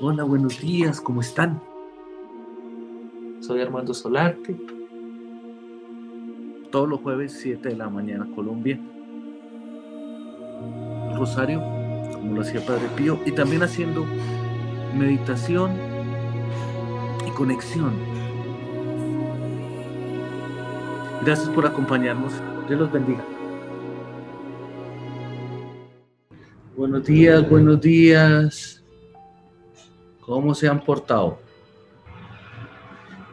Hola, buenos días, ¿cómo están? Soy Armando Solarte. Todos los jueves, 7 de la mañana, Colombia. Rosario, como lo hacía Padre Pío, y también haciendo meditación y conexión. Gracias por acompañarnos. Dios los bendiga. Buenos días, buenos días. ¿Cómo se han portado?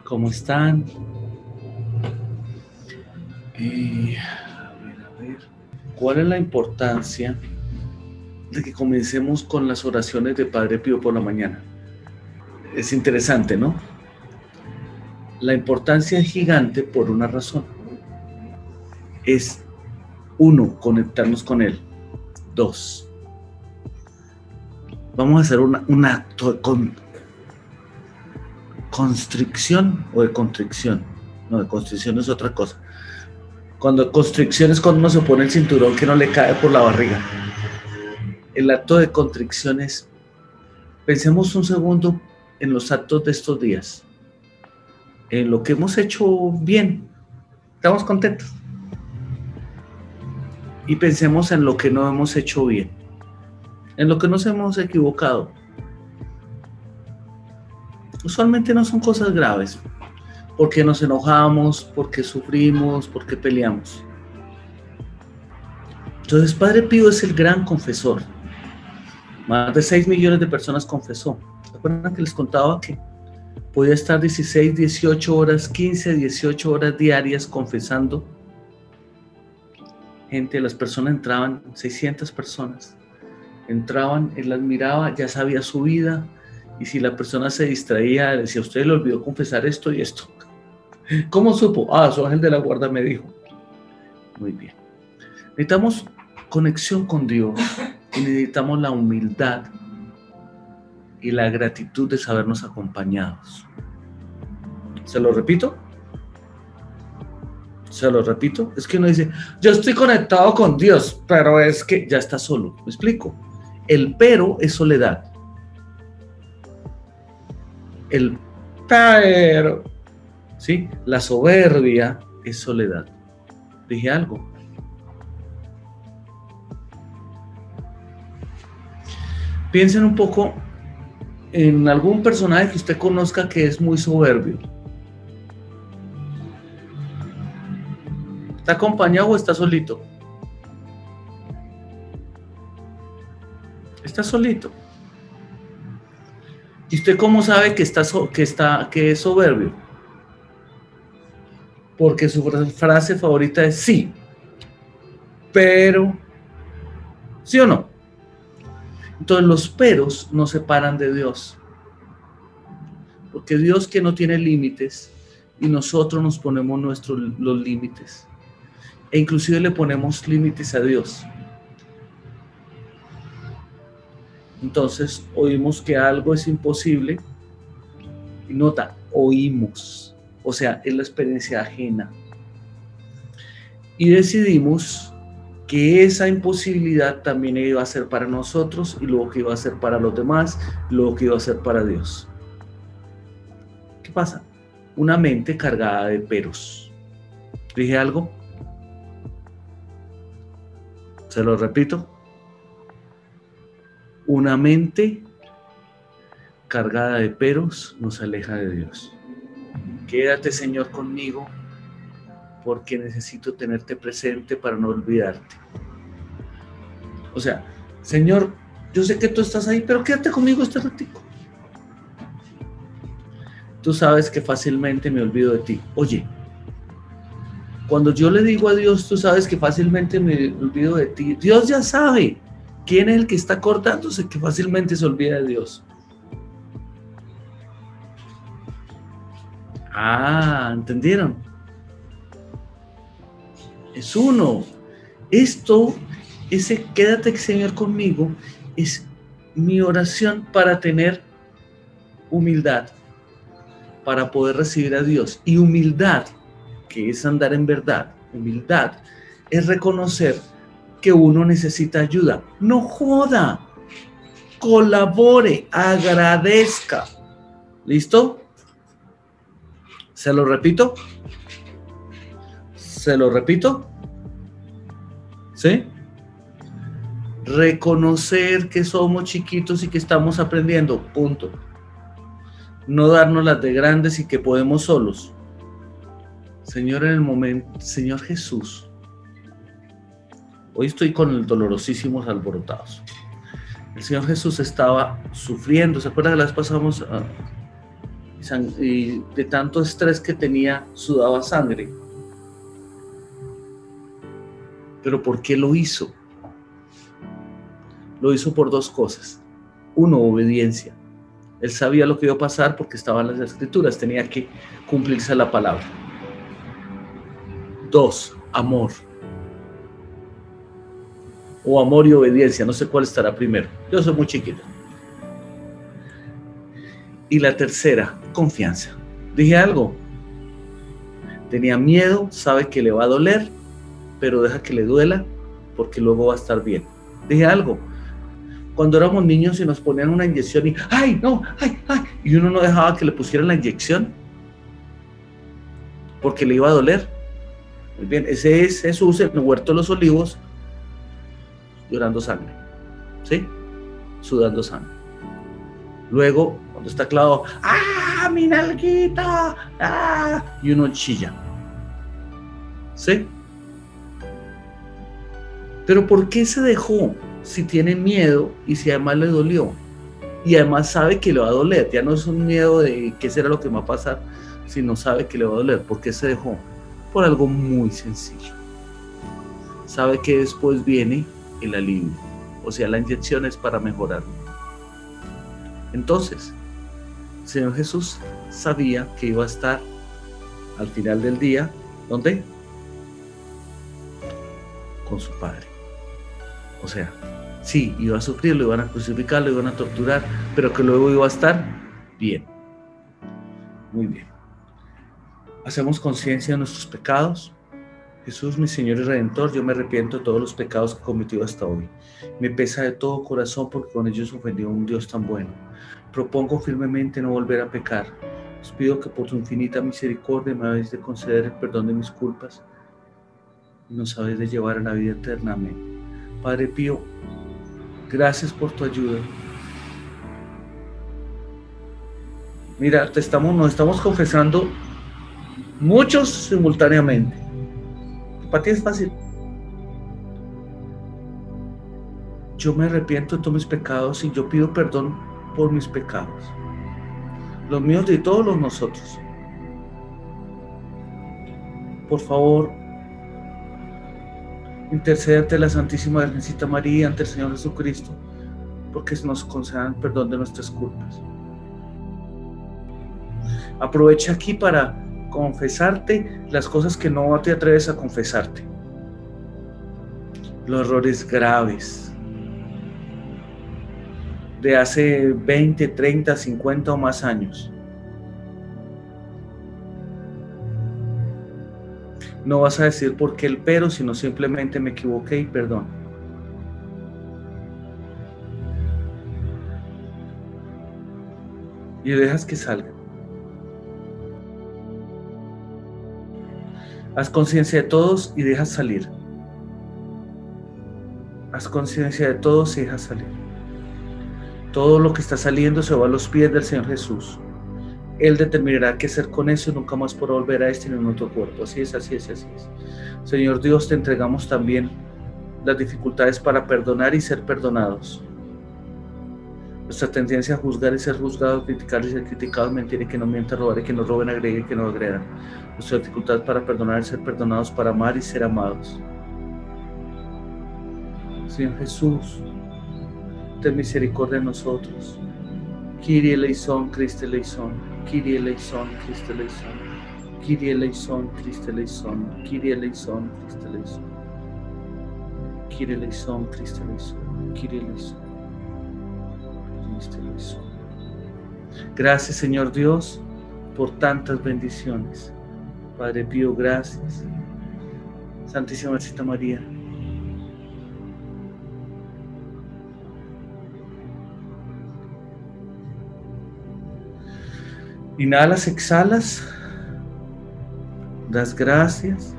¿Cómo están? Eh, a ver, a ver. ¿Cuál es la importancia de que comencemos con las oraciones de Padre Pío por la mañana? Es interesante, ¿no? La importancia es gigante por una razón. Es, uno, conectarnos con Él. Dos, vamos a hacer un acto de con, constricción o de constricción. No, de constricción es otra cosa. Cuando constricción es cuando uno se pone el cinturón que no le cae por la barriga. El acto de constricción es, pensemos un segundo en los actos de estos días, en lo que hemos hecho bien, estamos contentos. Y pensemos en lo que no hemos hecho bien en lo que nos hemos equivocado. Usualmente no son cosas graves, porque nos enojamos, porque sufrimos, porque peleamos. Entonces, Padre Pío es el gran confesor. Más de 6 millones de personas confesó. ¿Se que les contaba que podía estar 16, 18 horas, 15, 18 horas diarias confesando? Gente, las personas entraban, 600 personas entraban, él las miraba, ya sabía su vida, y si la persona se distraía, decía, usted le olvidó confesar esto y esto. ¿Cómo supo? Ah, su ángel de la guarda me dijo. Muy bien. Necesitamos conexión con Dios y necesitamos la humildad y la gratitud de sabernos acompañados. ¿Se lo repito? Se lo repito. Es que uno dice, yo estoy conectado con Dios, pero es que ya está solo. ¿Me explico? El pero es soledad. El pero, ¿sí? La soberbia es soledad. Dije algo. Piensen un poco en algún personaje que usted conozca que es muy soberbio. ¿Está acompañado o está solito? Está solito. ¿Y usted cómo sabe que, está, que, está, que es soberbio? Porque su frase favorita es sí, pero, ¿sí o no? Entonces los peros nos separan de Dios. Porque Dios que no tiene límites y nosotros nos ponemos nuestros los límites. E inclusive le ponemos límites a Dios. Entonces oímos que algo es imposible y nota, oímos, o sea, es la experiencia ajena. Y decidimos que esa imposibilidad también iba a ser para nosotros y luego que iba a ser para los demás, luego que iba a ser para Dios. ¿Qué pasa? Una mente cargada de peros. ¿Dije algo? Se lo repito una mente cargada de peros nos aleja de Dios. Quédate, Señor, conmigo, porque necesito tenerte presente para no olvidarte. O sea, Señor, yo sé que tú estás ahí, pero quédate conmigo este ratico. Tú sabes que fácilmente me olvido de ti. Oye, cuando yo le digo a Dios, tú sabes que fácilmente me olvido de ti. Dios ya sabe. ¿Quién es el que está cortándose que fácilmente se olvida de Dios? Ah, ¿entendieron? Es uno. Esto, ese quédate Señor conmigo, es mi oración para tener humildad, para poder recibir a Dios. Y humildad, que es andar en verdad, humildad, es reconocer que uno necesita ayuda. No joda. colabore, agradezca. ¿Listo? ¿Se lo repito? ¿Se lo repito? ¿Sí? Reconocer que somos chiquitos y que estamos aprendiendo, punto. No darnos las de grandes y que podemos solos. Señor, en el momento, Señor Jesús, hoy estoy con el dolorosísimos alborotados. El Señor Jesús estaba sufriendo, ¿se acuerdan que las pasamos ah, y de tanto estrés que tenía sudaba sangre? Pero ¿por qué lo hizo? Lo hizo por dos cosas. Uno, obediencia. Él sabía lo que iba a pasar porque estaban las escrituras, tenía que cumplirse la palabra. Dos, amor. O amor y obediencia, no sé cuál estará primero. Yo soy muy chiquito. Y la tercera, confianza. Dije algo. Tenía miedo, sabe que le va a doler, pero deja que le duela porque luego va a estar bien. Dije algo. Cuando éramos niños y nos ponían una inyección y, ay, no, ay, ay, y uno no dejaba que le pusieran la inyección porque le iba a doler. Muy bien, ese es Jesús en el huerto de los olivos llorando sangre, ¿sí? Sudando sangre. Luego, cuando está clavado, ¡ah, mi nalguita! ¡ah! Y uno chilla. ¿Sí? Pero ¿por qué se dejó si tiene miedo y si además le dolió? Y además sabe que le va a doler. Ya no es un miedo de qué será lo que va a pasar, sino sabe que le va a doler. ¿Por qué se dejó? Por algo muy sencillo. Sabe que después viene el alivio. O sea, la inyección es para mejorar. Entonces, Señor Jesús sabía que iba a estar al final del día, ¿dónde? Con su Padre. O sea, sí, iba a sufrir, lo iban a crucificar, lo iban a torturar, pero que luego iba a estar bien. Muy bien. Hacemos conciencia de nuestros pecados. Jesús, mi Señor y Redentor, yo me arrepiento de todos los pecados que he cometido hasta hoy. Me pesa de todo corazón porque con ellos ofendí a un Dios tan bueno. Propongo firmemente no volver a pecar. Os pido que por tu infinita misericordia me habéis de conceder el perdón de mis culpas y nos habéis de llevar a la vida eterna. Amén. Padre Pío, gracias por tu ayuda. Mira, te estamos, nos estamos confesando muchos simultáneamente. Para ti es fácil. Yo me arrepiento de todos mis pecados y yo pido perdón por mis pecados. Los míos y todos los nosotros. Por favor, intercede ante la Santísima Virgencita María, ante el Señor Jesucristo, porque nos concedan perdón de nuestras culpas. Aprovecha aquí para confesarte las cosas que no te atreves a confesarte. Los errores graves de hace 20, 30, 50 o más años No vas a decir por qué el pero, sino simplemente me equivoqué y perdón. Y dejas que salga. Haz conciencia de todos y dejas salir. Haz conciencia de todos y dejas salir. Todo lo que está saliendo se va a los pies del Señor Jesús. Él determinará qué hacer con eso y nunca más por volver a este ni en otro cuerpo. Así es, así es, así es. Señor Dios, te entregamos también las dificultades para perdonar y ser perdonados. Nuestra tendencia a juzgar y ser juzgado, criticar y ser criticado, mentir y que no mienta, robar y que no roben, agredir y que no agredan. Nuestra dificultad para perdonar ser perdonados, para amar y ser amados. Señor Jesús, ten misericordia de nosotros. Kyrie eleison, Christe eleison. Kyrie eleison, Christe eleison. Kyrie eleison, Christe eleison. Kyrie eleison, Christe eleison. Kyrie eleison, Christe eleison. Kyrie eleison. Christe eleison. Gracias, Señor Dios, por tantas bendiciones. Padre Pío, gracias. Santísima Santa María. Inhalas, exhalas, das gracias.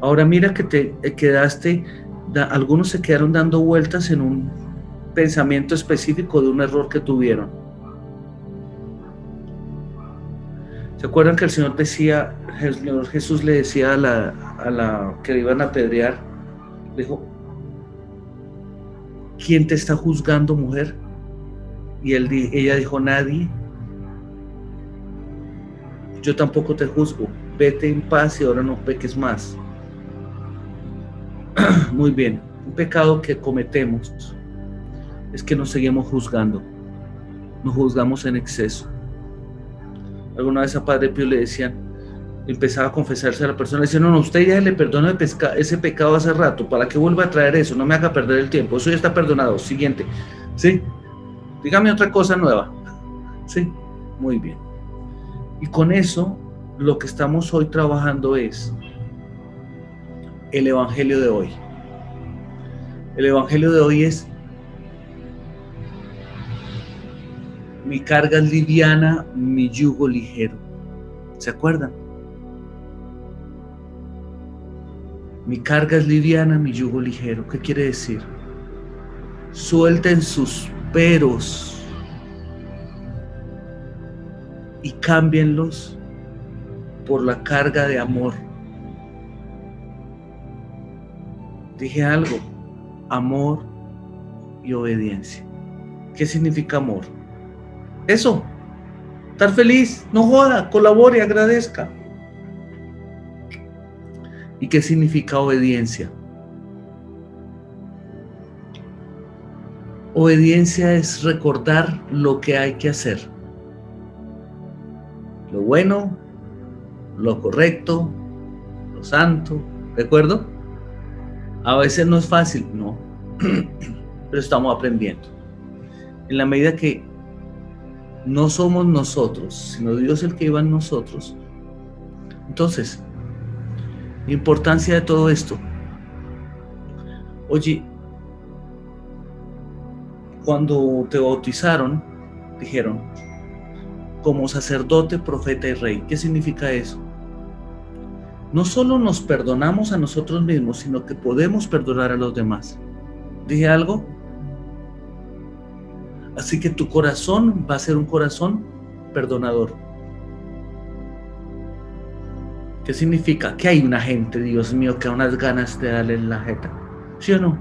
Ahora mira que te quedaste algunos se quedaron dando vueltas en un pensamiento específico de un error que tuvieron. ¿Se acuerdan que el Señor decía, el Señor Jesús le decía a la, a la que le iban a apedrear, dijo, ¿quién te está juzgando, mujer? Y ella dijo, nadie. Yo tampoco te juzgo. Vete en paz y ahora no peques más. Muy bien. Un pecado que cometemos es que nos seguimos juzgando. Nos juzgamos en exceso. Alguna vez a Padre Pío le decían, empezaba a confesarse a la persona, decía, no, no, usted ya le perdonó ese pecado hace rato, ¿para qué vuelva a traer eso? No me haga perder el tiempo, eso ya está perdonado. Siguiente, ¿sí? Dígame otra cosa nueva. ¿Sí? Muy bien. Y con eso, lo que estamos hoy trabajando es el Evangelio de hoy. El Evangelio de hoy es mi carga es liviana, mi yugo ligero. ¿Se acuerdan? Mi carga es liviana, mi yugo ligero. ¿Qué quiere decir? Suelten sus peros y cámbienlos por la carga de amor. Dije algo, amor y obediencia. ¿Qué significa amor? Eso, estar feliz, no joda, colabore, agradezca. ¿Y qué significa obediencia? Obediencia es recordar lo que hay que hacer. Lo bueno, lo correcto, lo santo, ¿de acuerdo? A veces no es fácil, no, pero estamos aprendiendo. En la medida que no somos nosotros, sino Dios el que iba en nosotros, entonces importancia de todo esto. Oye, cuando te bautizaron, dijeron, como sacerdote, profeta y rey. ¿Qué significa eso? No solo nos perdonamos a nosotros mismos, sino que podemos perdonar a los demás. ¿Dije algo? Así que tu corazón va a ser un corazón perdonador. ¿Qué significa? Que hay una gente, Dios mío, que a unas ganas de darle la jeta. ¿Sí o no?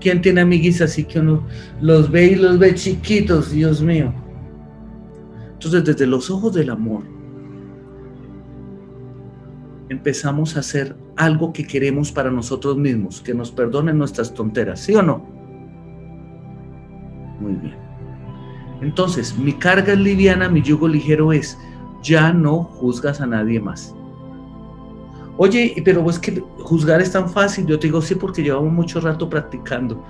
¿Quién tiene amiguis así que uno los ve y los ve chiquitos, Dios mío? Entonces, desde los ojos del amor, empezamos a hacer algo que queremos para nosotros mismos, que nos perdonen nuestras tonteras, ¿sí o no? Muy bien. Entonces, mi carga es liviana, mi yugo ligero es, ya no juzgas a nadie más. Oye, pero es que juzgar es tan fácil. Yo te digo, sí, porque llevamos mucho rato practicando.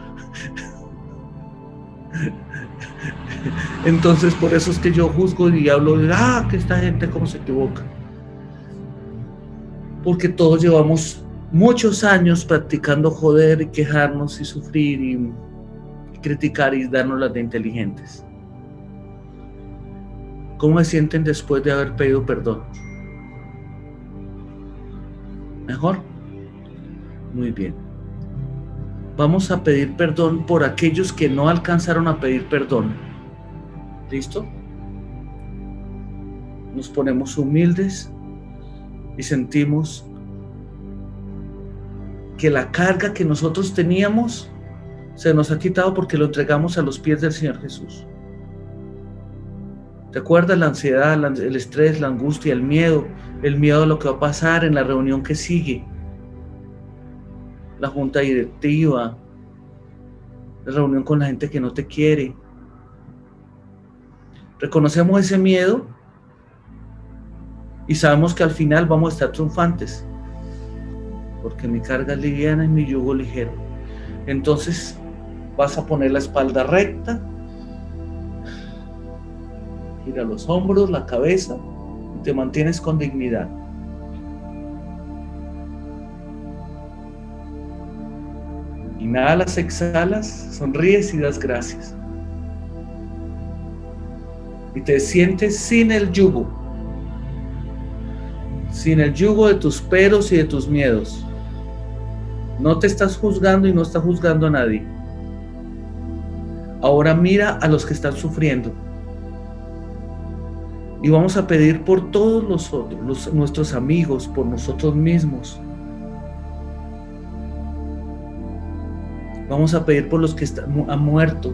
Entonces, por eso es que yo juzgo y hablo ah, que esta gente cómo se equivoca. Porque todos llevamos muchos años practicando joder y quejarnos y sufrir y, criticar y darnos las de inteligentes. ¿Cómo se sienten después de haber pedido perdón? ¿Mejor? Muy bien. Vamos a pedir perdón por aquellos que no alcanzaron a pedir perdón. ¿Listo? Nos ponemos humildes y sentimos que la carga que nosotros teníamos se nos ha quitado porque lo entregamos a los pies del Señor Jesús. ¿Te acuerdas la ansiedad, el estrés, la angustia, el miedo? El miedo a lo que va a pasar en la reunión que sigue. La junta directiva. La reunión con la gente que no te quiere. Reconocemos ese miedo y sabemos que al final vamos a estar triunfantes. Porque mi carga es liviana y mi yugo ligero. Entonces vas a poner la espalda recta gira los hombros, la cabeza y te mantienes con dignidad. Inhalas, exhalas, sonríes y das gracias. Y te sientes sin el yugo, sin el yugo de tus peros y de tus miedos. No te estás juzgando y no estás juzgando a nadie. Ahora mira a los que están sufriendo. Y vamos a pedir por todos los otros, nuestros amigos, por nosotros mismos. Vamos a pedir por los que están, han muerto.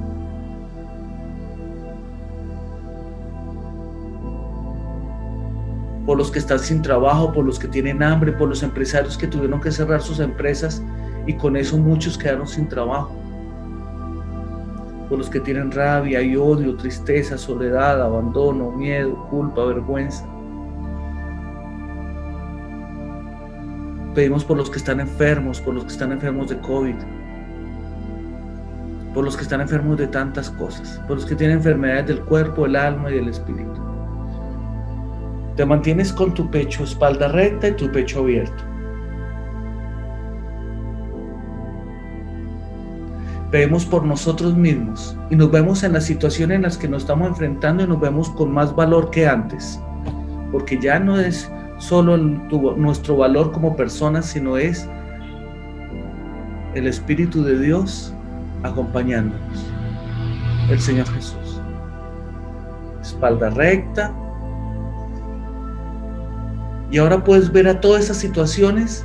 Por los que están sin trabajo, por los que tienen hambre, por los empresarios que tuvieron que cerrar sus empresas y con eso muchos quedaron sin trabajo por los que tienen rabia y odio, tristeza, soledad, abandono, miedo, culpa, vergüenza. Pedimos por los que están enfermos, por los que están enfermos de COVID, por los que están enfermos de tantas cosas, por los que tienen enfermedades del cuerpo, el alma y el espíritu. Te mantienes con tu pecho espalda recta y tu pecho abierto. vemos por nosotros mismos y nos vemos en las situaciones en las que nos estamos enfrentando y nos vemos con más valor que antes. Porque ya no es solo nuestro valor como personas, sino es el Espíritu de Dios acompañándonos. El Señor Jesús. Espalda recta. Y ahora puedes ver a todas esas situaciones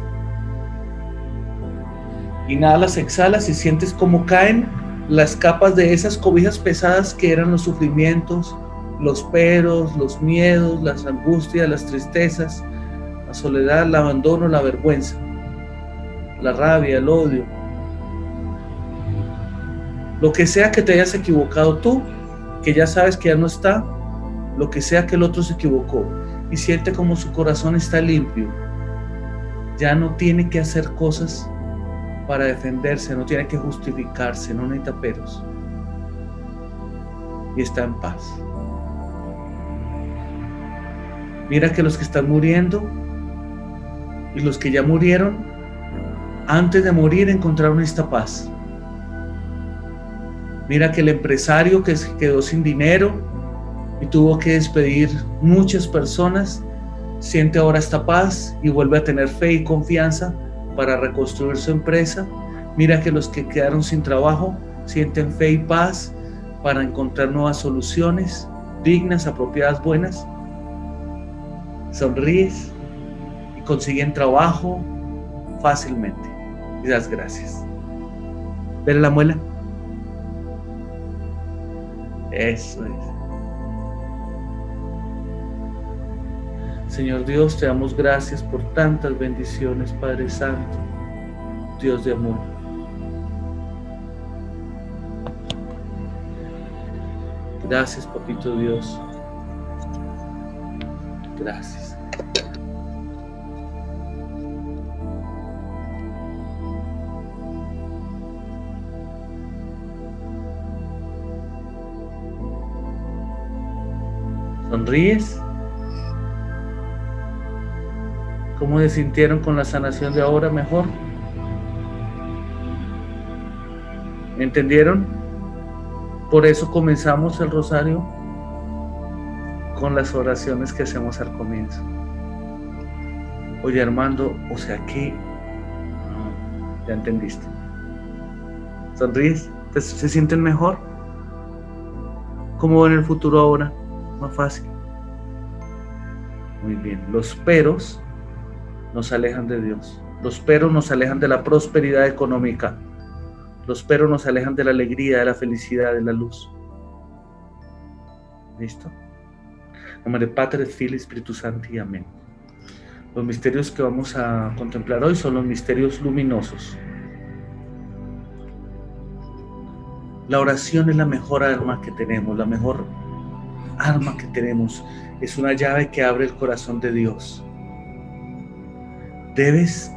Inhalas, exhalas y sientes cómo caen las capas de esas cobijas pesadas que eran los sufrimientos, los peros, los miedos, las angustias, las tristezas, la soledad, el abandono, la vergüenza, la rabia, el odio. Lo que sea que te hayas equivocado tú, que ya sabes que ya no está, lo que sea que el otro se equivocó y siente como su corazón está limpio, ya no tiene que hacer cosas para defenderse, no tiene que justificarse, no necesita peros. Y está en paz. Mira que los que están muriendo y los que ya murieron, antes de morir encontraron esta paz. Mira que el empresario que se quedó sin dinero y tuvo que despedir muchas personas, siente ahora esta paz y vuelve a tener fe y confianza para reconstruir su empresa. Mira que los que quedaron sin trabajo sienten fe y paz para encontrar nuevas soluciones dignas, apropiadas, buenas. Sonríes y consiguen trabajo fácilmente. Y das gracias. ¿Ver la muela? Eso es. Señor Dios, te damos gracias por tantas bendiciones, Padre Santo, Dios de amor. Gracias, Papito Dios. Gracias. ¿Sonríes? ¿Cómo se sintieron con la sanación de ahora mejor? ¿Me entendieron? Por eso comenzamos el rosario con las oraciones que hacemos al comienzo. Oye Armando, o sea que... ya entendiste. ¿Sonríes? ¿Se sienten mejor? ¿Cómo ven el futuro ahora? Más fácil. Muy bien. Los peros nos alejan de Dios. Los peros nos alejan de la prosperidad económica. Los peros nos alejan de la alegría, de la felicidad, de la luz. ¿Listo? Nombre Padre, y Espíritu Santo y amén. Los misterios que vamos a contemplar hoy son los misterios luminosos. La oración es la mejor arma que tenemos, la mejor arma que tenemos. Es una llave que abre el corazón de Dios debes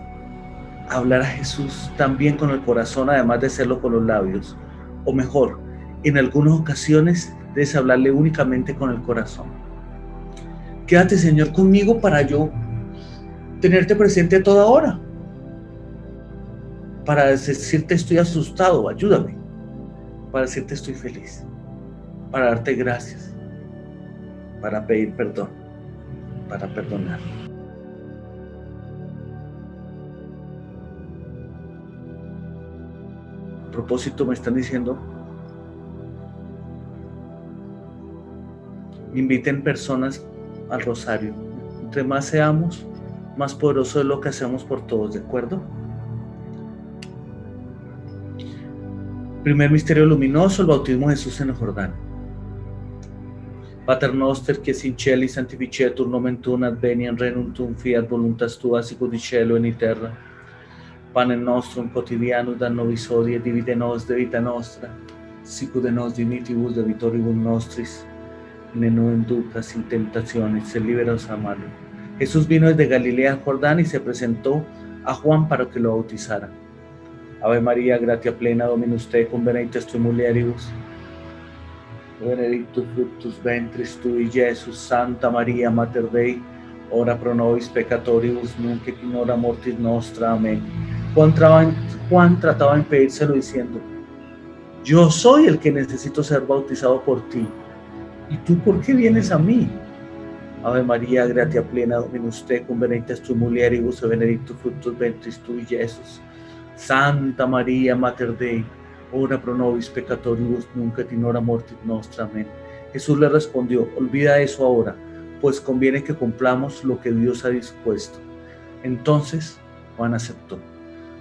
hablar a Jesús también con el corazón, además de hacerlo con los labios. O mejor, en algunas ocasiones debes hablarle únicamente con el corazón. Quédate, Señor, conmigo para yo tenerte presente a toda hora. para decirte estoy asustado, ayúdame, para decirte estoy feliz, para darte gracias, para pedir perdón, para perdonar. Propósito, me están diciendo, inviten personas al rosario. Entre más seamos, más poderoso es lo que hacemos por todos, ¿de acuerdo? Primer misterio luminoso, el bautismo de Jesús en el Jordán. Pater noster, que sin cieli sanctificetur nomen tuum adveniam renuntum fiat voluntas tua sicut in cielo in terra. Pane nostrum quotidianum da nobis hodie divide nos de vita nostra, sicut de nos dimitibus de vitoribus nostris, ne no inducas in tentaciones, se liberos a malo. Jesús vino desde Galilea al Jordán y se presentó a Juan para que lo bautizara. Ave María, gratia plena, Dominus tecum, benedictus tu mulieribus, benedictus fructus ventris tui, Jesus, Santa María, Mater Dei, ora pro nobis peccatoribus, nunc et mortis nostra. Amén. Juan, trataba de impedírselo diciendo, yo soy el que necesito ser bautizado por ti. ¿Y tú por qué vienes a mí? Ave María, gratia plena, Dominus tecum, benedictus tu mulieribus, benedictus fructus ventris tui, Jesus. Santa María, Mater Dei, ora pro nobis peccatoribus, nunc et in hora mortis nostra. Amén. Jesús le respondió, olvida eso ahora, pues conviene que cumplamos lo que Dios ha dispuesto. Entonces Juan aceptó.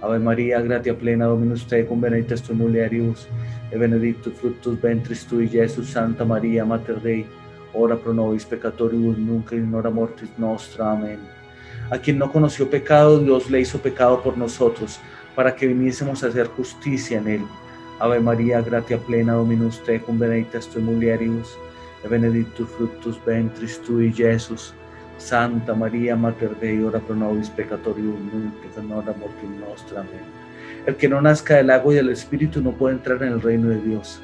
Ave María, gratia plena, Dominus tecum, benedictus tu mulieribus, e benedictus fructus ventris tui, Jesus. Santa María, Mater Dei, ora pro nobis peccatoribus, nunc in mortis nostra. Amén. A quien no conoció pecado, Dios le hizo pecado por nosotros para que viniésemos a hacer justicia en él. Ave María, gratia plena, Dominus tecum, benedictus tu mulieribus, e benedictus fructus ventris tui, Jesus. Santa María, Mater Dei, ora pro nobis peccatoribus, nunc et in hora mortis nostra. Amén. El que no nazca del agua y del Espíritu no puede entrar en el reino de Dios.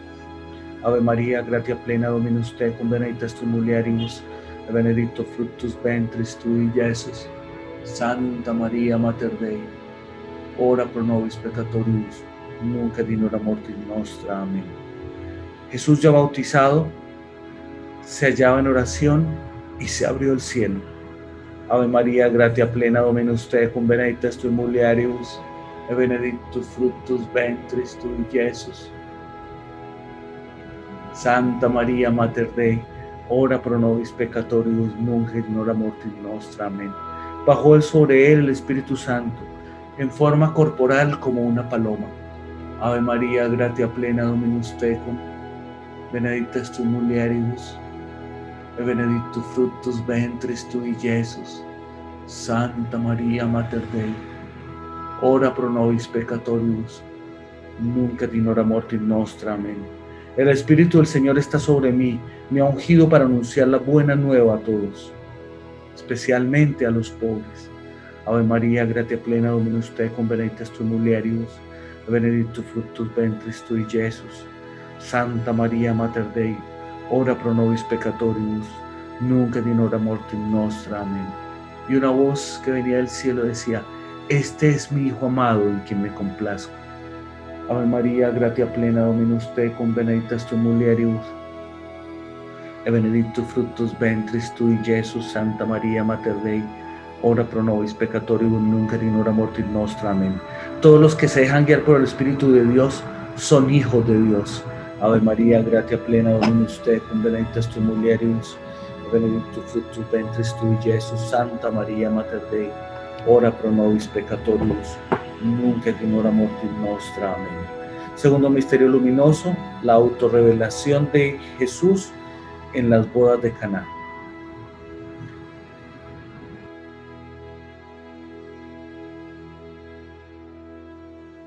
Ave María, gratia plena, Dominus tecum, benedictus tu mulieribus, e benedictus fructus ventris tui, Jesus. Santa María, Mater Dei, ora pro nobis peccatoribus, nunca et in hora mortis nostra. Amén. Jesús ya bautizado se hallaba en oración y se abrió el cielo. Ave María, gratia plena, Dominus tecum, benedictus tu mulieribus, e benedictus fructus ventris tui, Jesus. Santa María, Mater Dei, ora pro nobis peccatoribus, nunc et mortis nostra. Amén. Bajó sobre él el Espíritu Santo en forma corporal como una paloma. Ave María, gratia plena, Dominus tecum, benedictus tu mulieribus, e benedictus fructus ventris tui, Jesus. Santa María, Mater Dei, ora pro nobis peccatoribus, nunc et in hora mortis nostra. Amén. El Espíritu del Señor está sobre mí, me ha ungido para anunciar la buena nueva a todos, especialmente a los pobres. Ave María, gratia plena, Dominus tecum, benedictus tu mulieribus, benedictus fructus ventris tui, Jesus. Santa María, Mater Dei, ora pro nobis peccatoribus, nunc et in hora mortis nostra. Amén. Y una voz que venía del cielo decía, Este es mi Hijo amado en quien me complazco. Ave María, gratia plena, Dominus tecum, benedictus tu mulieribus, e benedictus fructus ventris tui, Jesus. Santa María, Mater Dei, ora pro nobis peccatoribus, nunc et in hora mortis nostra. Amén. Todos los que se dejan guiar por el Espíritu de Dios son hijos de Dios. Ave María, gratia plena, Dominus tecum, benedictus tu mulieribus, benedictus fructus ventris tui, Jesus. Santa María, Mater Dei, ora pro nobis peccatoribus, nunc et in hora mortis nostra. Amén. Segundo misterio luminoso, la autorrevelación de Jesús en las bodas de Caná.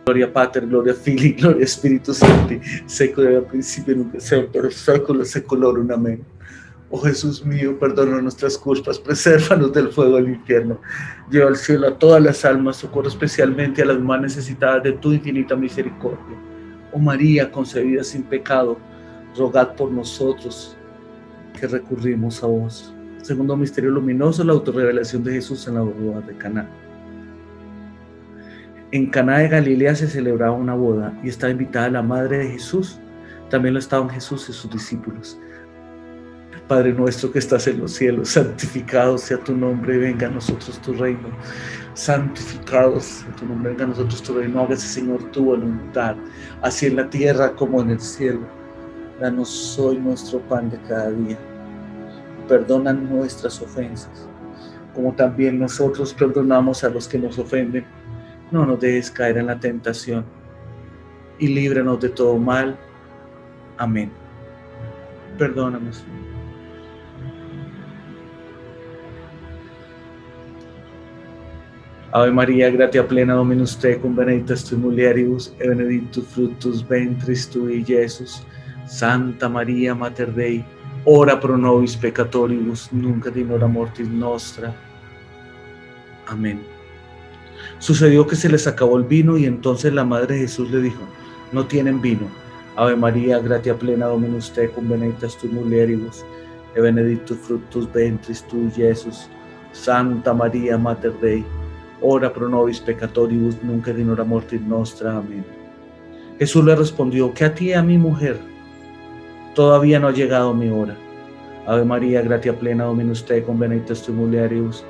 Gloria Pater, Gloria Fili, Gloria Espíritu Santo, secular al principio, nunca sea, por século, seculorum. Amén. Oh Jesús mío, perdona nuestras culpas, presérvanos del fuego del infierno. Lleva al cielo a todas las almas, socorro especialmente a las más necesitadas de tu infinita misericordia. Oh María, concebida sin pecado, rogad por nosotros que recurrimos a vos. Segundo misterio luminoso, la autorrevelación de Jesús en la boda de Caná. En Caná de Galilea se celebraba una boda y estaba invitada la madre de Jesús. También lo estaban Jesús y sus discípulos. Padre nuestro que estás en los cielos, santificado sea tu nombre, venga a nosotros tu reino. Santificado sea tu nombre, venga a nosotros tu reino. Hágase, Señor, tu voluntad, así en la tierra como en el cielo. Danos hoy nuestro pan de cada día. Perdona nuestras ofensas, como también nosotros perdonamos a los que nos ofenden no nos dejes caer en la tentación y líbranos de todo mal. Amén. Perdónanos. Ave María, gratia plena Dominus tecum, benedictus tu mulieribus, e benedictus fructus ventris tui, Jesús. Santa María, Mater Dei, ora pro nobis peccatoribus, nunc et in hora mortis nostra. Amén. Sucedió que se les acabó el vino y entonces la madre Jesús le dijo, no tienen vino. Ave María, gratia plena Dominus tecum, benedictus tu mulieribus, e benedictus fructus ventris tui, Jesús. Santa María, Mater Dei, ora pro nobis peccatoribus, nunc et in hora mortis nostra. Amén. Jesús le respondió, que a ti a mi mujer, todavía no ha llegado mi hora. Ave María, gratia plena Dominus tecum, benedictus tu mulieribus,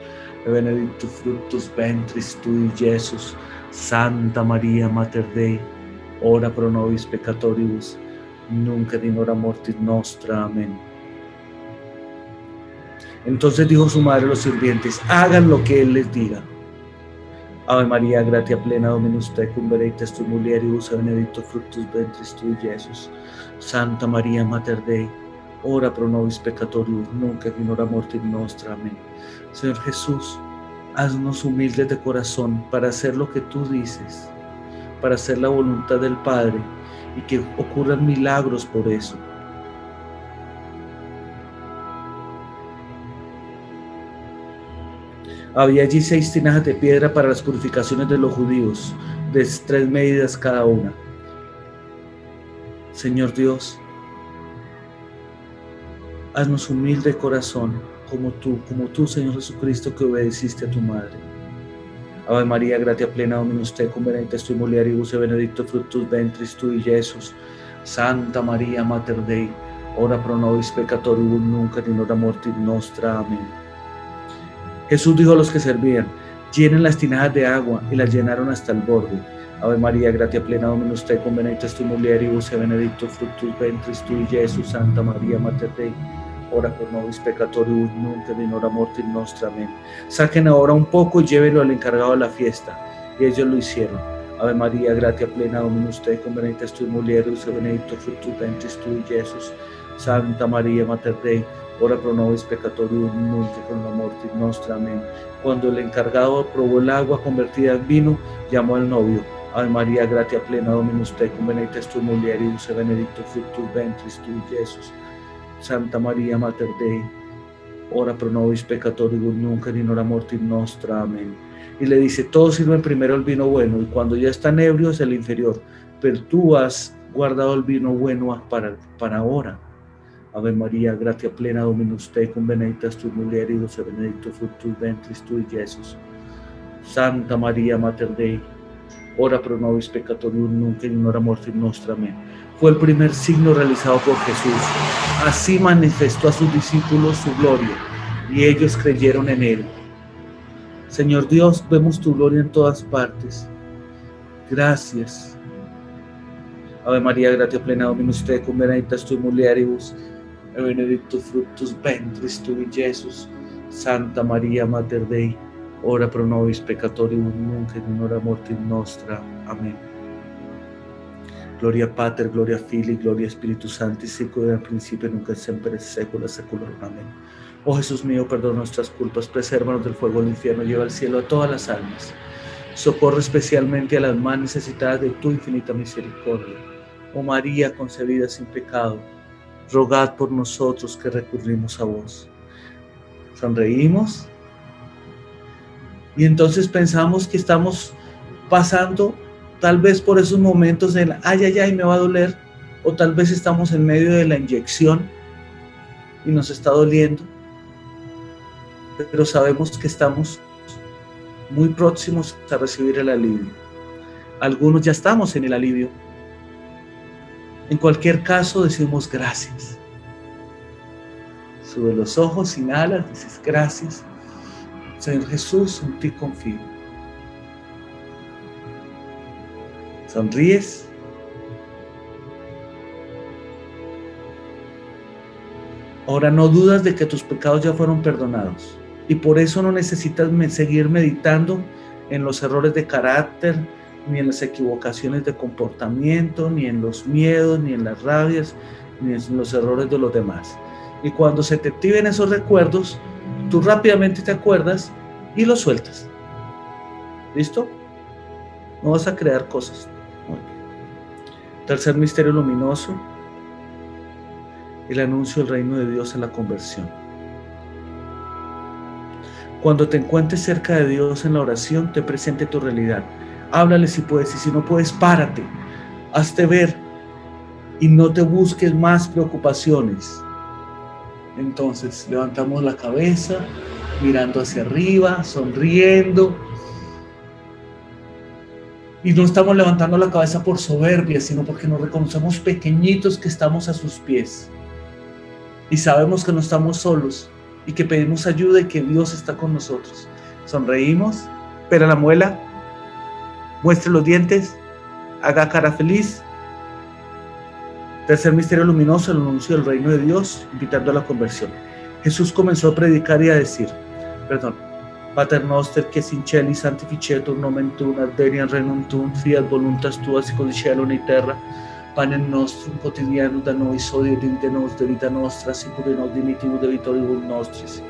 benedictus fructus ventris tui, Jesús. Santa María, Mater Dei, ora pro nobis peccatoribus, nunc et in hora mortis nostra. Amén. Entonces dijo su madre a los sirvientes, hagan lo que él les diga. Ave María, gratia plena Dominus tecum, benedictus tu mulieribus, benedictus fructus ventris tui, Jesús. Santa María, Mater Dei, ora pro nobis peccatoribus, nunc et in hora mortis nostra. Amén. Señor Jesús, haznos humildes de corazón para hacer lo que tú dices, para hacer la voluntad del Padre y que ocurran milagros por eso. Había allí seis tinajas de piedra para las purificaciones de los judíos, de tres medidas cada una. Señor Dios, haznos humilde corazón como tú, como tú, Señor Jesucristo, que obedeciste a tu madre. Ave María, gratia plena Dominus tecum, benedictus tui mulieribus, e benedictus fructus ventris tui, Jesús. Santa María, Mater Dei, ora pro nobis peccatoribus, nunc et in hora mortis nostra. Amén. Jesús dijo a los que servían, llenen las tinajas de agua, y las llenaron hasta el borde. Ave María, gratia plena Dominus tecum, benedictus tui mulieribus, e benedictus fructus ventris tui, Jesús. Santa María, Mater Dei, ora pro nobis peccatoribus, nunc et in hora nostra. Amén. Saquen ahora un poco y llévenlo al encargado de la fiesta. Y ellos lo hicieron. Ave María, gratia plena Dominus tecum, benedictus tui mulieribus, e benedictus fructus ventris tui, Jesús. Santa María, Mater Dei, ora pro nobis peccatoribus, nunc et in hora nostra. Amén. Cuando el encargado probó el agua convertida en vino, llamó al novio. Ave María, gratia plena Dominus tecum, benedictus tui mulieribus, e benedictus fructus ventris tui, Jesús. Santa María, Mater Dei, ora pro nobis peccatoribus, nunc et in hora mortis nostra. Amén. Y le dice, todos sirven primero el vino bueno, y cuando ya están ebrios el inferior, pero tú has guardado el vino bueno para, para ahora. Ave María, gratia plena Dominus tecum, benedictus tui mulieribus, e benedictus fructus ventris tui, Jesús. Santa María, Mater Dei, ora pro nobis peccatoribus, nunc et in hora mortis nostra. Amén. Fue el primer signo realizado por Jesús. Así manifestó a sus discípulos su gloria y ellos creyeron en él. Señor Dios, vemos tu gloria en todas partes. Gracias. Ave María, gratia plena Dominus tecum, benedictus tui mulieribus, e benedictus fructus ventris tui, Jesús. Santa María, Mater Dei, ora pro nobis peccatoribus, nunc in hora mortis nostra. Amén. Gloria Pater, Gloria Filii, Gloria Sancti, sicut era principio, nunca siempre, secula seculorum. Amén. Oh Jesús mío, perdona nuestras culpas, presérvanos del fuego del infierno, lleva al cielo a todas las almas. Socorre especialmente a las más necesitadas de tu infinita misericordia. Oh María concebida sin pecado, rogad por nosotros que recurrimos a vos. Sonreímos y entonces pensamos que estamos pasando tal vez por esos momentos de ay, ay, ay, me va a doler, o tal vez estamos en medio de la inyección y nos está doliendo, pero sabemos que estamos muy próximos a recibir el alivio. Algunos ya estamos en el alivio. En cualquier caso decimos gracias. Sube los ojos, inhalas, dices gracias. Señor Jesús, en ti confío. Sonríes. Ahora no dudas de que tus pecados ya fueron perdonados y por eso no necesitas seguir meditando en los errores de carácter, ni en las equivocaciones de comportamiento, ni en los miedos, ni en las rabias, ni en los errores de los demás. Y cuando se te activen esos recuerdos, tú rápidamente te acuerdas y los sueltas. ¿Listo? No vas a crear cosas. Tercer misterio luminoso, el anuncio del reino de Dios en la conversión. Cuando te encuentres cerca de Dios en la oración, te presente tu realidad. Háblale si puedes y si no puedes, párate. Hazte ver y no te busques más preocupaciones. Entonces levantamos la cabeza, mirando hacia arriba, sonriendo. Y no estamos levantando la cabeza por soberbia, sino porque nos reconocemos pequeñitos que estamos a sus pies. Y sabemos que no estamos solos y que pedimos ayuda y que Dios está con nosotros. Sonreímos, pero la muela, muestre los dientes, haga cara feliz Tercer misterio luminoso, el anuncio del reino de Dios, invitando a la conversión. Jesús comenzó a predicar y a decir, perdón, Pater noster que sin cieli santificetur nomen tuum adveniat renum tuum fiat voluntas tua sicut cielo in terra panem nostrum quotidianum da nobis hodie dimitte nos vita nostra sicut nos dimittimus debitoribus nostris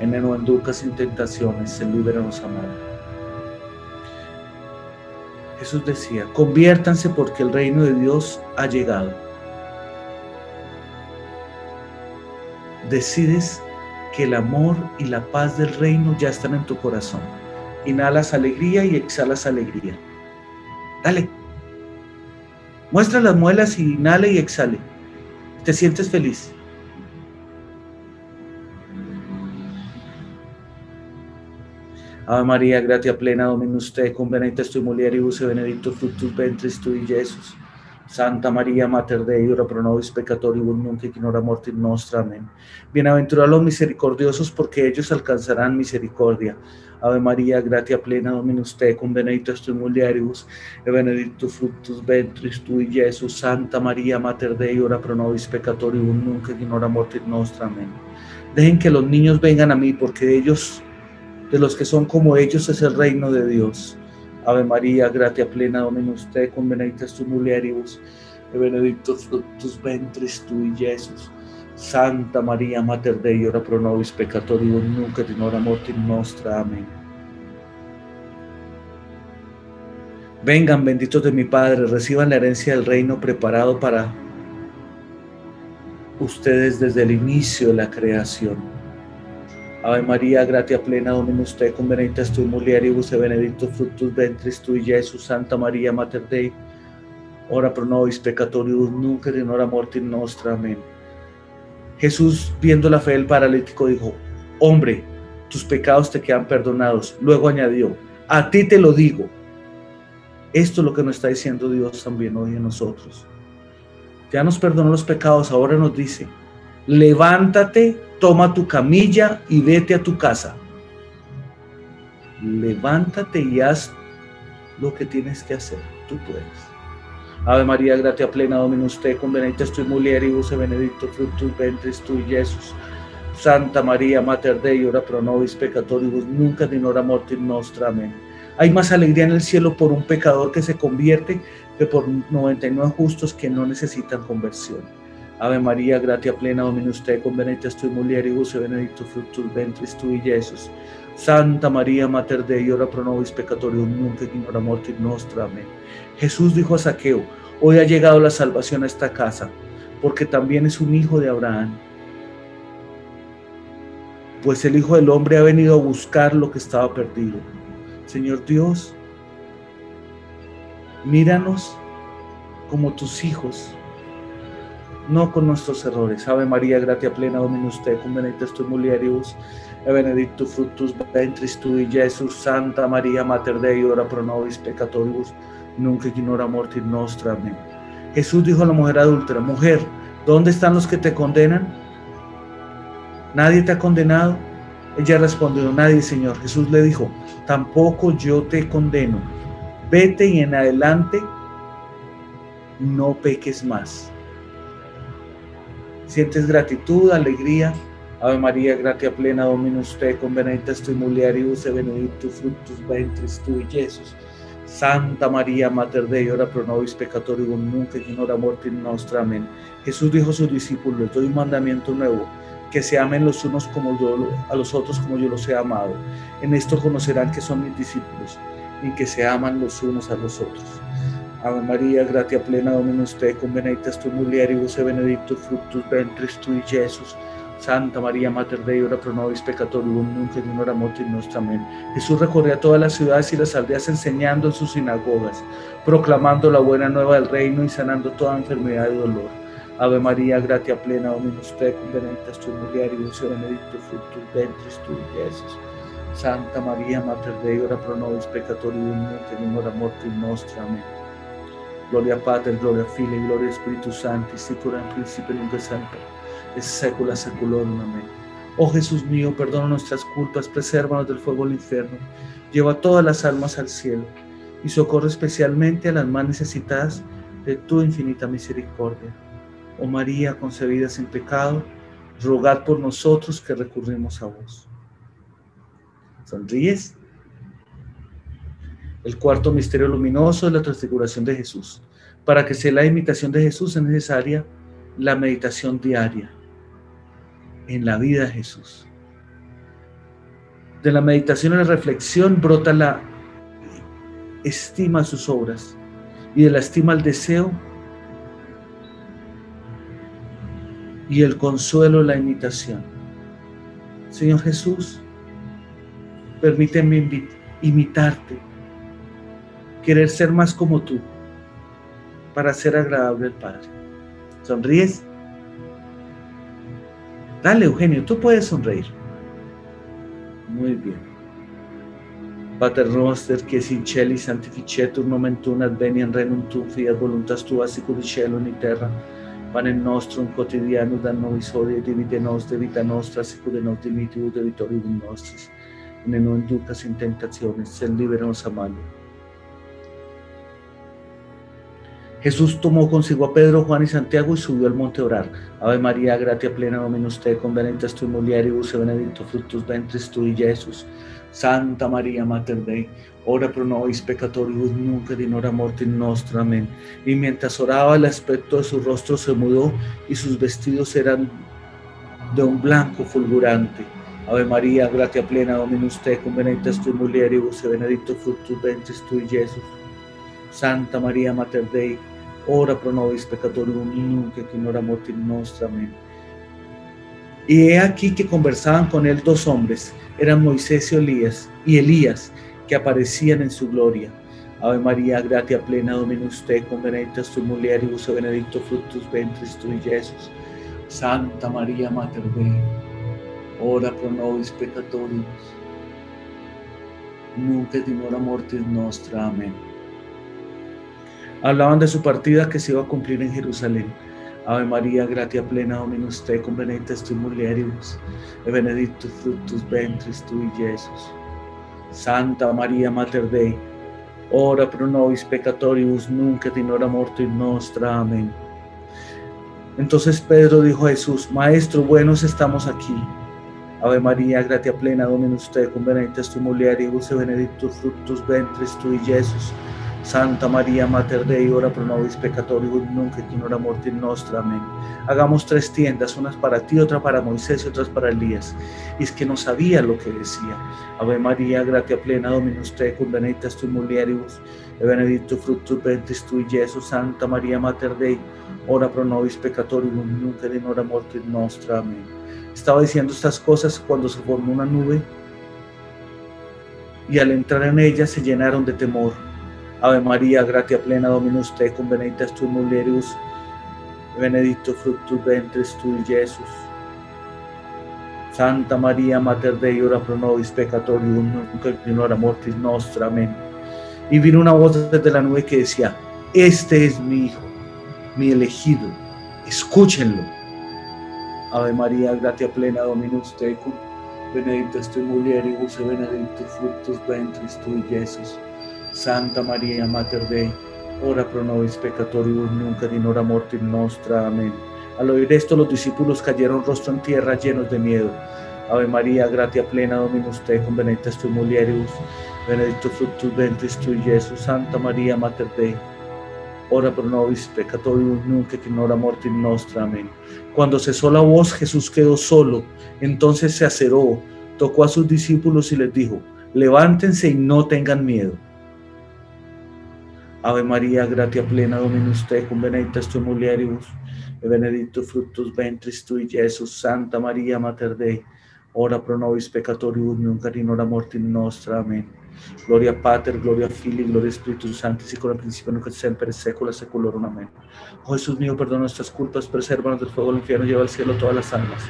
et ne nos inducas in tentaciones et liberanos a Jesús decía, conviértanse porque el reino de Dios ha llegado. decides que el amor y la paz del reino ya están en tu corazón. Inhalas alegría y exhalas alegría. Dale. Muestra las muelas y inhale y exhale. Te sientes feliz. Ave María, gratia plena, Dominus tecum, benedicta tu mulieribus e benedictus fructus ventris tui, Jesús. Santa María, Mater Dei, ora pro nobis peccatoribus, nunc et in hora nostra. Amén. Bienaventurados los misericordiosos, porque ellos alcanzarán misericordia. Ave María, gratia plena, Dominus tecum, benedictus tu mulieribus, e benedictus fructus ventris tui, Jesús. Santa María, Mater Dei, ora pro nobis peccatoribus, nunc et in hora nostra. Amén. Dejen que los niños vengan a mí, porque ellos, de los que son como ellos, es el reino de Dios. Ave María, gratia plena, Dominus tecum, benedictus tu mulieribus, e benedictus fructus ventris tui, Jesús. Santa María, Mater Dei, ora pro nobis peccatoribus, nunc et in hora nostra. Amén. Vengan, benditos de mi Padre, reciban la herencia del reino preparado para ustedes desde el inicio de la creación. Ave María, gratia plena, Dominus tecum, benedictus tui mulieribus e benedictus fructus ventris tui, Jesús. Santa María, Mater Dei, ora pro nobis peccatoribus, nunc et in hora mortis nostra. Amén. Jesús, viendo la fe del paralítico, dijo, hombre, tus pecados te quedan perdonados. Luego añadió, a ti te lo digo. Esto es lo que nos está diciendo Dios también hoy en nosotros. Ya nos perdonó los pecados, ahora nos dice, levántate, toma tu camilla y vete a tu casa. Levántate y haz lo que tienes que hacer. Tú puedes. Ave María, gratia plena, Dominus tecum, benedicta tu mulieribus e benedictus fructus ventris tui, Jesús. Santa María, Mater Dei, ora pro nobis peccatoribus, nunca in hora mortis nostra. Amén. Hay más alegría en el cielo por un pecador que se convierte que por 99 justos que no necesitan conversión. Ave María, gratia plena, Dominus tecum, benedictus tui mulieribus e benedictus fructus ventris tui, Jesús. Santa María, Mater Dei, ora pro nobis peccatoribus, nunc et in nostra. Amén. Jesús dijo a Saqueo, hoy ha llegado la salvación a esta casa, porque también es un hijo de Abraham. Pues el Hijo del Hombre ha venido a buscar lo que estaba perdido. Señor Dios, míranos como tus hijos no con nuestros errores. Ave María, gratia plena, Dominus tecum, benedictus tu mulieribus, e benedictus fructus ventris tui, Jesús, Santa María, Mater Dei, ora pro nobis peccatoribus, nunca ignora mortis nostra. Amén. Jesús dijo a la mujer adúltera, mujer, ¿dónde están los que te condenan? ¿Nadie te ha condenado? Ella respondió, nadie, Señor. Jesús le dijo, tampoco yo te condeno. Vete y en adelante no peques más. ¿Sientes gratitud, alegría? Ave María, gratia plena, Dominus con benedictus tu mulieribus e benedictus fructus ventris tui, Jesús. Santa María, Mater Dei, ora pro nobis peccatoribus, nunc et in hora mortis nostra. Amén. Jesús dijo a sus discípulos, doy un mandamiento nuevo, que se amen los unos como yo, a los otros como yo los he amado. En esto conocerán que son mis discípulos, y que se aman los unos a los otros. Ave María, gratia plena, Dominus con benedictus tu mulieribus e benedictus fructus ventris tui, Jesús. Santa María, Mater Dei, ora pro nobis peccatoribus, nunc et in hora mortis nostra. Amén. Jesús recorría todas las ciudades y las aldeas enseñando en sus sinagogas, proclamando la buena nueva del reino y sanando toda enfermedad y dolor. Ave María, gratia plena, Dominus tecum, benedictus tu mulieribus et benedictus fructus ventris tui, Iesus. Santa María, Mater Dei, ora pro nobis peccatoribus, nunc et in hora mortis nostra. Amén. Gloria Patri, Gloria Filii, Gloria Spiritus Sancti, sicura in principio nunc et semper es sécula seculorum. Amén. Oh Jesús mío, perdona nuestras culpas, presérvanos del fuego del infierno, lleva todas las almas al cielo y socorre especialmente a las más necesitadas de tu infinita misericordia. Oh María, concebida sin pecado, rogad por nosotros que recurrimos a vos. ¿Sonríes? El cuarto misterio luminoso es la transfiguración de Jesús. Para que sea la imitación de Jesús es necesaria la meditación diaria en la vida de Jesús. De la meditación y la reflexión brota la estima a sus obras y de la estima al deseo y el consuelo la imitación. Señor Jesús, permíteme imitarte, querer ser más como tú para ser agradable al Padre. ¿Sonríes? Dale, Eugenio, tú puedes sonreír. Muy bien. Pater noster, que in celi sanctificetur nomen adveniam renum tuum fiat voluntas tua sicur in cielo in terra. Panem nostrum quotidianum da nobis hodie divide nos de vita nostra sicur nos dimittimus de vitoribus nostris. Et nos inducas in tentationes, sed libera nos a malo. Jesús tomó consigo a Pedro, Juan y Santiago y subió al monte a orar. Ave María, gratia plena Dominus tecum, benedictus tu mulieribus e benedictus fructus ventris tui, Jesús. Santa María, Mater Dei, ora pro nobis peccatoribus, nunca in hora mortis nostra. Amén. Y mientras oraba, el aspecto de su rostro se mudó y sus vestidos eran de un blanco fulgurante. Ave María, gratia plena Dominus tecum, benedictus tu mulieribus e benedictus fructus ventris tui, Jesús. Santa María, Mater Dei, ora pro nobis peccatoribus nunc et in hora mortis nostra. Amén. Y he aquí que conversaban con él dos hombres, eran Moisés y Elías, y Elías, que aparecían en su gloria. Ave María, gratia plena Dominus tecum, benedictus tu mulieribus benedictus fructus ventris tui, Jesús. Santa María, Mater Dei, ora pro nobis peccatoribus, nunc et in hora mortis nostra. Amén. Hablaban de su partida que se iba a cumplir en Jerusalén. Ave María, gratia plena Dominus tecum, benedictus tu mulieribus, e benedictus fructus ventris tui, Jesús. Santa María, Mater Dei, ora pro nobis peccatoribus, nunc et in hora mortis nostra. Amén. Entonces Pedro dijo a Jesús, Maestro, buenos estamos aquí. Ave María, gratia plena Dominus tecum, benedictus tu mulieribus, e benedictus fructus ventris tui, Jesús. Santa María, Mater Dei, ora pro nobis peccatoribus, nunc et in hora mortis nostra. Amén. Hagamos tres tiendas, unas para ti, otra para Moisés y otras para Elías. Y es que no sabía lo que decía. Ave María, gratia plena, Dominus tecum, benedictus tu mulieribus, e benedictus fructus ventris tui, Jesús. Santa María, Mater Dei, ora pro nobis peccatoribus, nunc et in hora mortis nostra. Amén. Estaba diciendo estas cosas cuando se formó una nube y al entrar en ella se llenaron de temor. Ave María, gratia plena Dominus tecum, benedictus tu mulieribus, benedictus fructus ventris tui, Jesús. Santa María, Mater Dei, ora pro nobis peccatoribus, nunc et in hora mortis nostra. Amén. Y vino una voz desde la nube que decía, este es mi hijo, mi elegido, escúchenlo. Ave María, gratia plena, Dominus tecum, benedictus tu mulieribus benedictus fructus ventris tui, Jesús. Santa María, Mater Dei, ora pro nobis peccatoribus, nunca in hora mortis nostra. Amén. Al oír esto, los discípulos cayeron rostro en tierra llenos de miedo. Ave María, gratia plena, Dominus tecum, benedictus tu mulieribus, benedictus fructus ventris tui, Jesús. Santa María, Mater Dei, ora pro nobis peccatoribus, nunca in hora mortis nostra. Amén. Cuando cesó la voz, Jesús quedó solo. Entonces se aceró, tocó a sus discípulos y les dijo, levántense y no tengan miedo. Ave María, gratia plena, Dominus tecum, benedictus tu mulieribus, e benedictus fructus ventris tui, Jesús. Santa María, Mater Dei, ora pro nobis peccatoribus, nunca in hora mortis nostra. Amén. Gloria Pater, Gloria Filii, Gloria Espíritu Santo, y con el principio, nunca siempre, secula seculorum. Amén. Oh Jesús mío, perdona nuestras culpas, presérvanos del fuego del infierno, lleva al cielo todas las almas,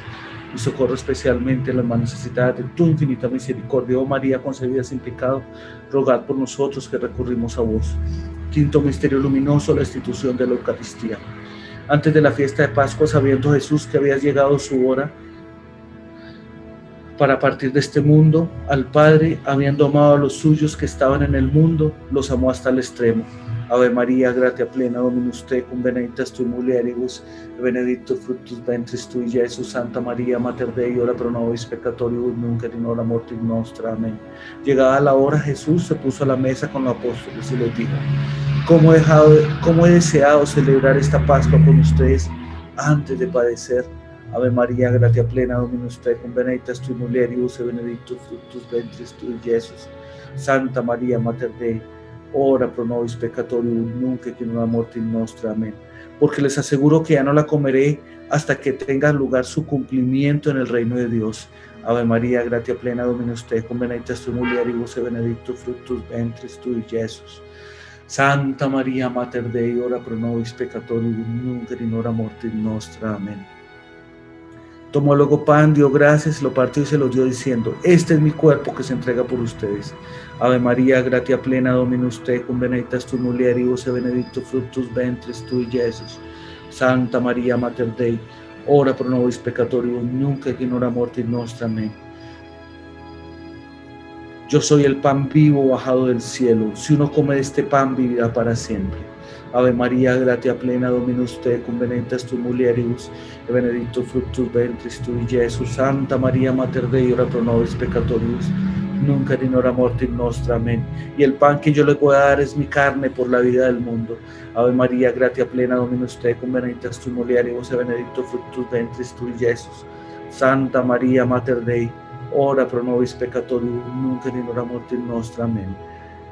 y socorro especialmente a las más necesitadas de tu infinita misericordia. Oh María, concebida sin pecado, rogad por nosotros que recurrimos a vos. Misterio luminoso, la institución de la Eucaristía. Antes de la fiesta de Pascua, sabiendo Jesús que había llegado su hora, para partir de este mundo al Padre, habiendo amado a los suyos que estaban en el mundo, los amó hasta el extremo. Ave María, gratia plena, Dominus tecum, benedictus tu mulieribus, benedictus fructus ventris tui, Jesús, Santa María, Mater Dei, ora pro nobis peccatoribus, nunca in hora mortis nostra. Amén. Llegada la hora, Jesús se puso a la mesa con los apóstoles y les dijo, ¿cómo he, dejado, cómo he deseado celebrar esta Pascua con ustedes antes de padecer? Ave María, gratia plena, Dominus tecum, benedictus tu mulieribus, benedictus fructus ventris tui, Jesús. Santa María, Mater Dei, ora pro nobis peccatoribus, nunca in hora mortis nostra. Amén. Porque les aseguro que ya no la comeré hasta que tenga lugar su cumplimiento en el reino de Dios. Ave María, gratia plena, Dominus tecum, benedictus tu mulieribus, benedictus fructus ventris tui, Jesús. Santa María, Mater Dei, ora pro nobis peccatoribus, nunca in hora mortis nostra. Amén. Tomó luego pan, dio gracias, lo partió y se lo dio diciendo, este es mi cuerpo que se entrega por ustedes. Ave María, gratia plena, Dominus tecum, benedictus tu mulieribus, e benedictus fructus ventris tui, Jesús. Santa María, Mater Dei, ora pro nobis peccatoribus, nunca et in hora mortis nostra. Amén. Yo soy el pan vivo bajado del cielo. Si uno come de este pan, vivirá para siempre. Ave María, gratia plena, Dominus tecum, benedictus tu mulieribus, e benedictus fructus ventris tui, Jesús. Santa María, Mater Dei, ora pro nobis peccatoribus, nunca in hora mortis nostra. Amén. Y el pan que yo les voy a dar es mi carne por la vida del mundo. Ave María, gratia plena, Dominus tecum, benedictus tu mulieribus, e benedictus fructus ventris tui, Jesús. Santa María, Mater Dei, ora pro nobis nunca in hora mortis nostra. Amén.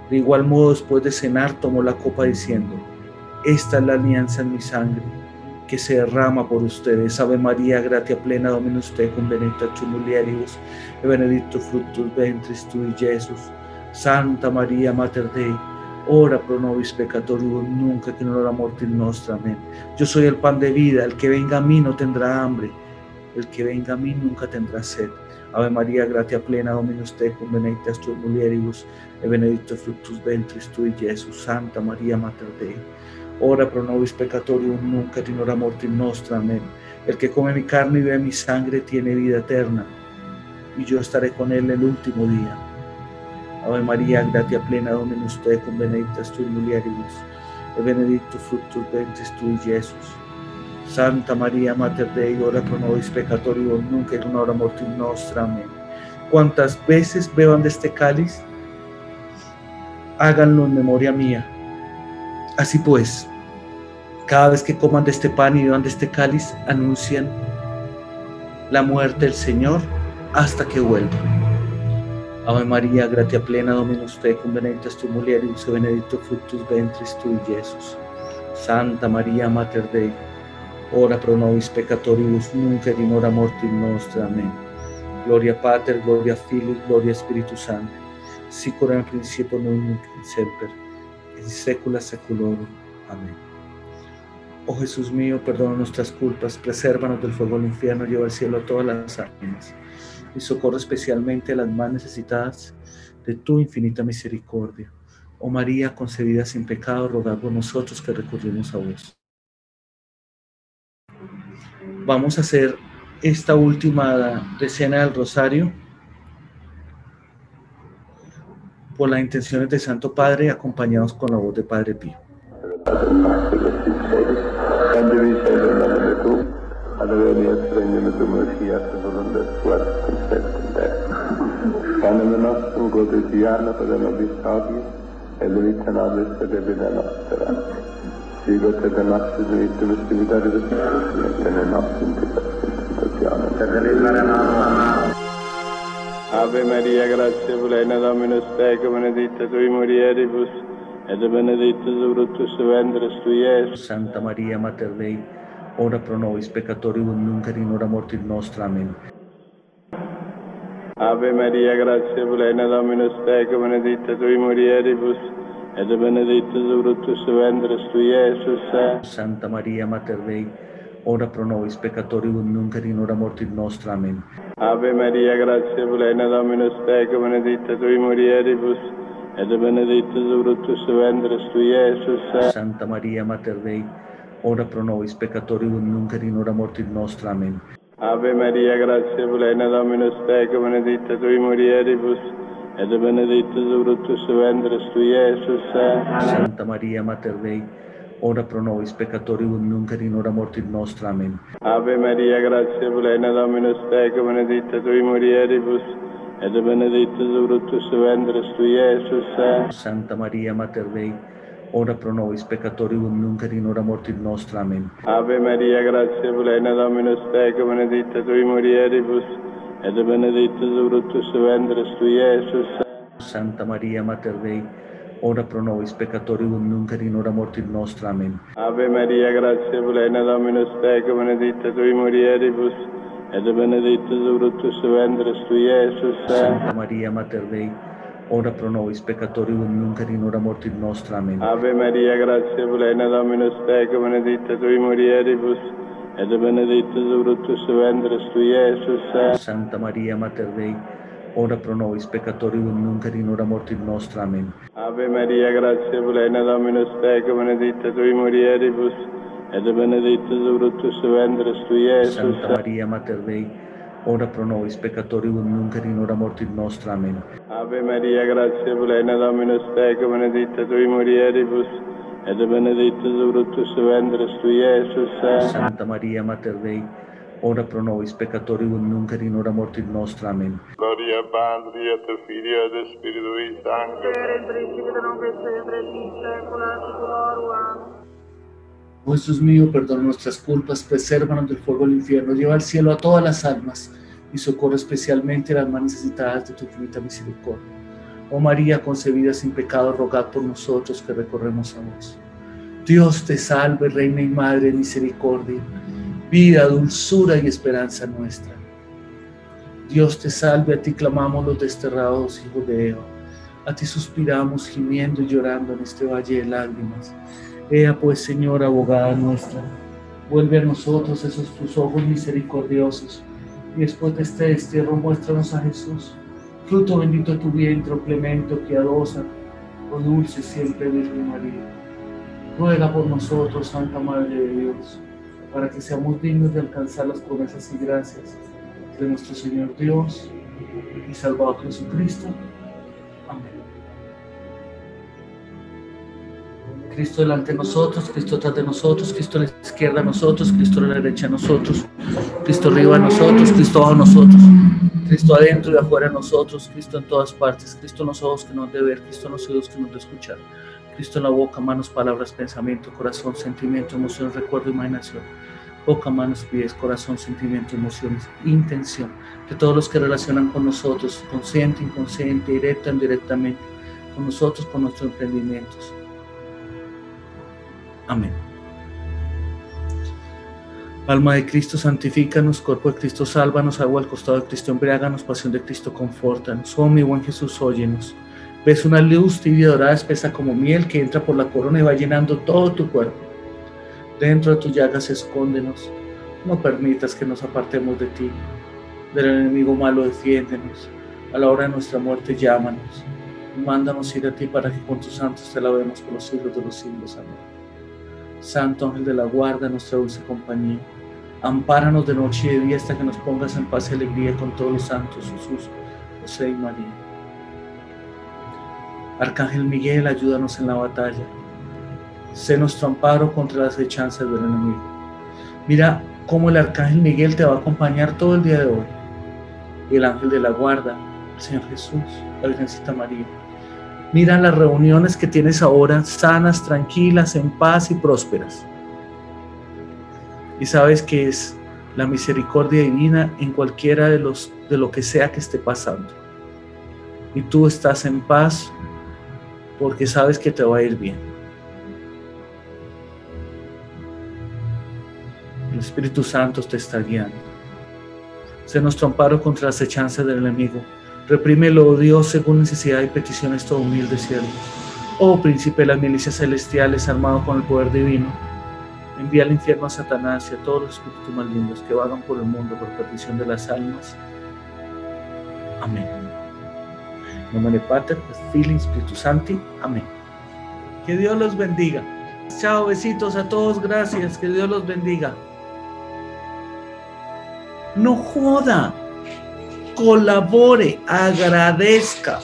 De igual modo, después de cenar, tomó la copa diciendo, esta es la alianza en mi sangre, que se derrama por ustedes. Ave María, gratia plena, Dominus tecum, benedicta tu mulieribus, e benedictus fructus ventris tui, Jesús. Santa María, Mater Dei, ora pro nobis peccatoribus, nunca que in hora mortis nostra. Amén. Yo soy el pan de vida, el que venga a mí no tendrá hambre, el que venga a mí nunca tendrá sed. Ave María, gratia plena, Dominus tecum, benedictus tu mulieribus, e benedictus fructus ventris tui, Jesús. Santa María, Mater Dei, ora pro nobis peccatoribus, nunca et in hora mortis nostra. Amén. El que come mi carne y bebe mi sangre tiene vida eterna, y yo estaré con él el último día. Ave María, gratia plena, Dominus tecum, benedictus tu mulieribus, e benedictus fructus ventris tui, Jesús. Santa María, Mater Dei, ora pro nobis peccatoribus, nunca in hora mortis nostra. Amén. Cuantas veces beban de este cáliz, háganlo en memoria mía. Así pues, cada vez que coman de este pan y beban de este cáliz, anuncian la muerte del Señor hasta que vuelva. Ave María, gratia plena, Dominus tecum, benedictus tu mulieribus, benedictus fructus ventris tui, Jesús. Santa María, Mater Dei, ora pro nobis peccatoribus, nunc et in hora. Amén. Gloria Pater, Gloria Filii, Gloria Spiritus Sancti, sic ora in principio nunc et semper, et in saecula saeculorum. Amén. Oh Jesús mío, perdona nuestras culpas, presérvanos del fuego del infierno, lleva al cielo a todas las almas y socorre especialmente a las más necesitadas de tu infinita misericordia. Oh María concebida sin pecado, rogad por nosotros que recurrimos a vos. Vamos a hacer esta última decena del rosario por las intenciones de Santo Padre, acompañados con la voz de Padre Pío. Ave Maria, gratia plena Dominus tecum, benedicta tui mulieribus, et benedictus fructus ventris tui, Iesus. Santa Maria, Mater Dei, ora pro nobis peccatoribus, nunc in hora mortis nostra. Amen. Ave Maria, gratia plena Dominus tecum, benedicta tui mulieribus, et benedictus fructus ventris tui, Iesus. Santa Maria, Mater Dei, ora pro nobis peccatoribus, nunc et in hora mortis nostra. Amen. Ave Maria, gratia plena Dominus tecum, benedicta tui mulieribus, et benedictus fructus ventris tui, Iesus. Santa Maria, Mater Dei, ora pro nobis peccatoribus, nunc et in hora mortis nostra. Amen. Ave Maria, gratia plena Dominus tecum, benedicta tui mulieribus, et benedictus fructus ventris tui, Iesus. Santa Maria, Mater Dei, ora pro nobis peccatoribus, nunc in hora mortis nostra. Amen. Ave Maria, gratia plena Dominus tecum, benedicta tui mulieribus, et benedictus fructus ventris tui, Iesus. Santa Maria, Mater Dei, ora pro nobis peccatoribus, nunc in hora mortis nostra. Amen. Ave Maria, gratia plena Dominus tecum, benedicta tui mulieribus, et benedictus fructus ventris tui, Iesus. Santa Maria, Mater Dei, ora pro nobis peccatoribus, nunc et in hora mortis nostra. Amen. Ave Maria, gratia plena Dominus tecum, benedicta tui mulieribus, et benedictus fructus ventris tui, Iesus. Santa Maria, Mater Dei, ora pro nobis peccatoribus, nunc et in hora mortis nostra. Amen. Ave Maria, gratia plena Dominus tecum, benedicta tui mulieribus, et benedictus fructus ventris tui, Iesus. Santa Maria, Mater Dei, ora pro nobis peccatoribus, nunc et in hora mortis nostra. Amen. Ave Maria, gratia plena Dominus tecum, benedicta tui mulieribus, et benedictus fructus ventris tui, Iesus. Santa Maria, Mater Dei, ora pro nobis peccatoribus, nunc et in hora mortis nostra. Amen. Ave Maria, gratia plena Dominus tecum, benedicta tui mulieribus, et benedictus fructus ventris tui, Iesus. Santa Maria, Mater Dei, ora pro nobis peccatoribus, nunc et in hora mortis nostra. Amen. Gloria Patri et Filii et Spiritui Sancto. Amen. Oh Jesús mío, perdona nuestras culpas, presérvanos del fuego del infierno, lleva al cielo a todas las almas y socorre especialmente a las más necesitadas de tu infinita misericordia. Oh María, concebida sin pecado, rogad por nosotros que recorremos a vos. Dios te salve, Reina y Madre de misericordia, vida, dulzura y esperanza nuestra. Dios te salve, a ti clamamos los desterrados hijos de Eva, a ti suspiramos gimiendo y llorando en este valle de lágrimas. Ea pues, Señora, abogada nuestra, vuelve a nosotros esos tus ojos misericordiosos, y después de este destierro muéstranos a Jesús, fruto bendito de tu vientre, clemente, piadosa, oh dulce siempre Virgen María. Ruega por nosotros, Santa Madre de Dios, para que seamos dignos de alcanzar las promesas y gracias de nuestro Señor Dios y Salvador Jesucristo. Amén. Cristo delante de nosotros, Cristo atrás de nosotros, Cristo a la izquierda de nosotros, Cristo a la derecha de nosotros, Cristo arriba de nosotros, Cristo abajo de nosotros, Cristo adentro y afuera de nosotros, Cristo en todas partes, Cristo en los ojos que nos de ver, Cristo en los oídos que nos de escuchar, Cristo en la boca, manos, palabras, pensamiento, corazón, sentimiento, emoción, recuerdo, imaginación, boca, manos, pies, corazón, sentimiento, emociones, intención, de todos los que relacionan con nosotros, consciente, inconsciente, directa, indirectamente, con nosotros, con nuestros emprendimientos. Amén. Alma de Cristo, santifícanos, cuerpo de Cristo, sálvanos, agua al costado de Cristo, embriáganos, pasión de Cristo, confórtanos. Oh, mi buen Jesús, óyenos. Ves una luz tibia dorada, espesa como miel, que entra por la corona y va llenando todo tu cuerpo. Dentro de tus llagas, escóndenos. No permitas que nos apartemos de ti. Del enemigo malo, defiéndenos. A la hora de nuestra muerte, llámanos. Mándanos ir a ti para que con tus santos te lavemos por los siglos de los siglos. Amén. Santo ángel de la guarda, nuestra dulce compañía, ampáranos de noche y de día hasta que nos pongas en paz y alegría con todos los santos, Jesús, José y María. Arcángel Miguel, ayúdanos en la batalla. Sé nuestro amparo contra las hechanzas del enemigo. Mira cómo el Arcángel Miguel te va a acompañar todo el día de hoy. El ángel de la guarda, el Señor Jesús, la Virgencita María. Mira las reuniones que tienes ahora, sanas, tranquilas, en paz y prósperas. Y sabes que es la misericordia divina en cualquiera de los de lo que sea que esté pasando. Y tú estás en paz porque sabes que te va a ir bien. El Espíritu Santo te está guiando. Sé nuestro amparo contra las hechanzas del enemigo. Reprímelo, oh Dios, según necesidad y peticiones todo humilde siervo. Oh príncipe de las milicias celestiales, armado con el poder divino, envía al infierno a Satanás y a todos los espíritus malignos que vagan por el mundo por petición de las almas. Amén. Nombre Pater, Filio, Espíritu Santi. Amén. Que Dios los bendiga. Chao, besitos a todos, gracias. Que Dios los bendiga. No joda, colabore, agradezca.